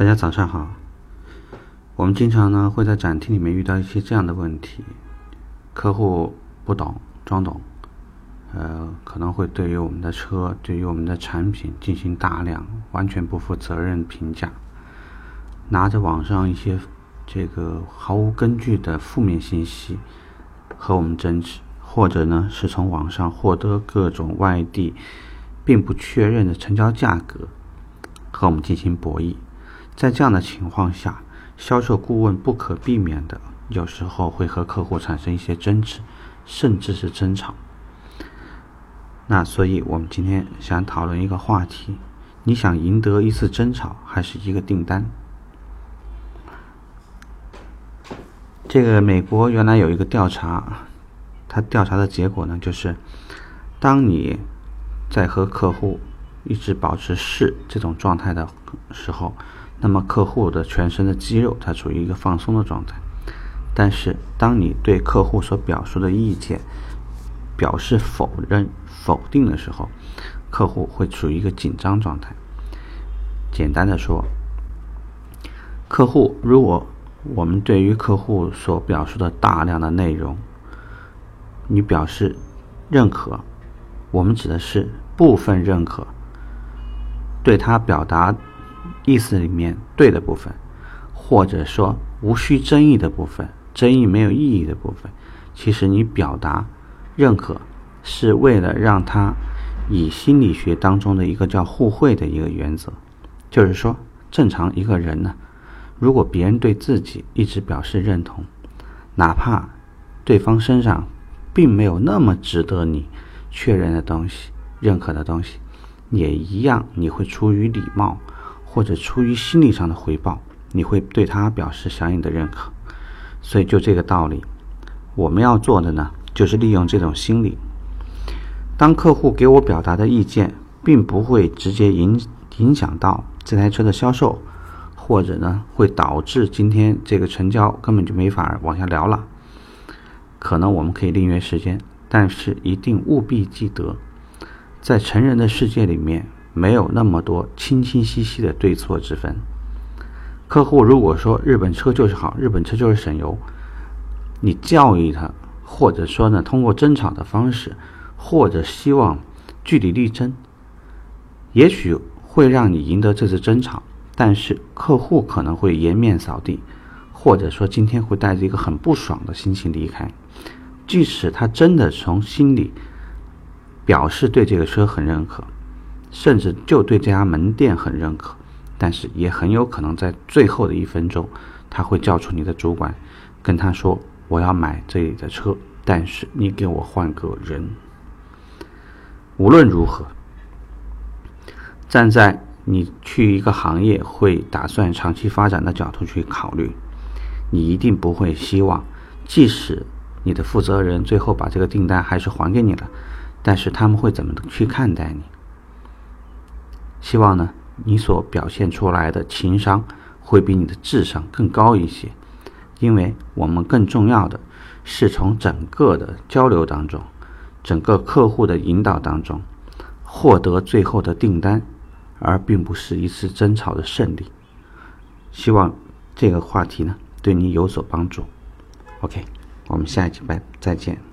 大家早上好。我们经常呢会在展厅里面遇到一些这样的问题：客户不懂装懂，呃，可能会对于我们的车、对于我们的产品进行大量完全不负责任评价，拿着网上一些这个毫无根据的负面信息和我们争执，或者呢是从网上获得各种外地并不确认的成交价格和我们进行博弈。在这样的情况下，销售顾问不可避免的有时候会和客户产生一些争执，甚至是争吵。那所以，我们今天想讨论一个话题：你想赢得一次争吵，还是一个订单？这个美国原来有一个调查，他调查的结果呢，就是当你在和客户一直保持是这种状态的时候。那么客户的全身的肌肉，它处于一个放松的状态。但是，当你对客户所表述的意见表示否认、否定的时候，客户会处于一个紧张状态。简单的说，客户如果我们对于客户所表述的大量的内容，你表示认可，我们指的是部分认可，对他表达。意思里面对的部分，或者说无需争议的部分，争议没有意义的部分，其实你表达认可是为了让他以心理学当中的一个叫互惠的一个原则，就是说正常一个人呢，如果别人对自己一直表示认同，哪怕对方身上并没有那么值得你确认的东西、认可的东西，也一样你会出于礼貌。或者出于心理上的回报，你会对他表示相应的认可。所以就这个道理，我们要做的呢，就是利用这种心理。当客户给我表达的意见，并不会直接影影响到这台车的销售，或者呢，会导致今天这个成交根本就没法往下聊了。可能我们可以另约时间，但是一定务必记得，在成人的世界里面。没有那么多清清晰晰的对错之分。客户如果说日本车就是好，日本车就是省油，你教育他，或者说呢，通过争吵的方式，或者希望据理力争，也许会让你赢得这次争吵，但是客户可能会颜面扫地，或者说今天会带着一个很不爽的心情离开。即使他真的从心里表示对这个车很认可。甚至就对这家门店很认可，但是也很有可能在最后的一分钟，他会叫出你的主管，跟他说：“我要买这里的车，但是你给我换个人。”无论如何，站在你去一个行业会打算长期发展的角度去考虑，你一定不会希望，即使你的负责人最后把这个订单还是还给你了，但是他们会怎么去看待你？希望呢，你所表现出来的情商会比你的智商更高一些，因为我们更重要的是从整个的交流当中，整个客户的引导当中，获得最后的订单，而并不是一次争吵的胜利。希望这个话题呢对你有所帮助。OK，我们下一期拜再见。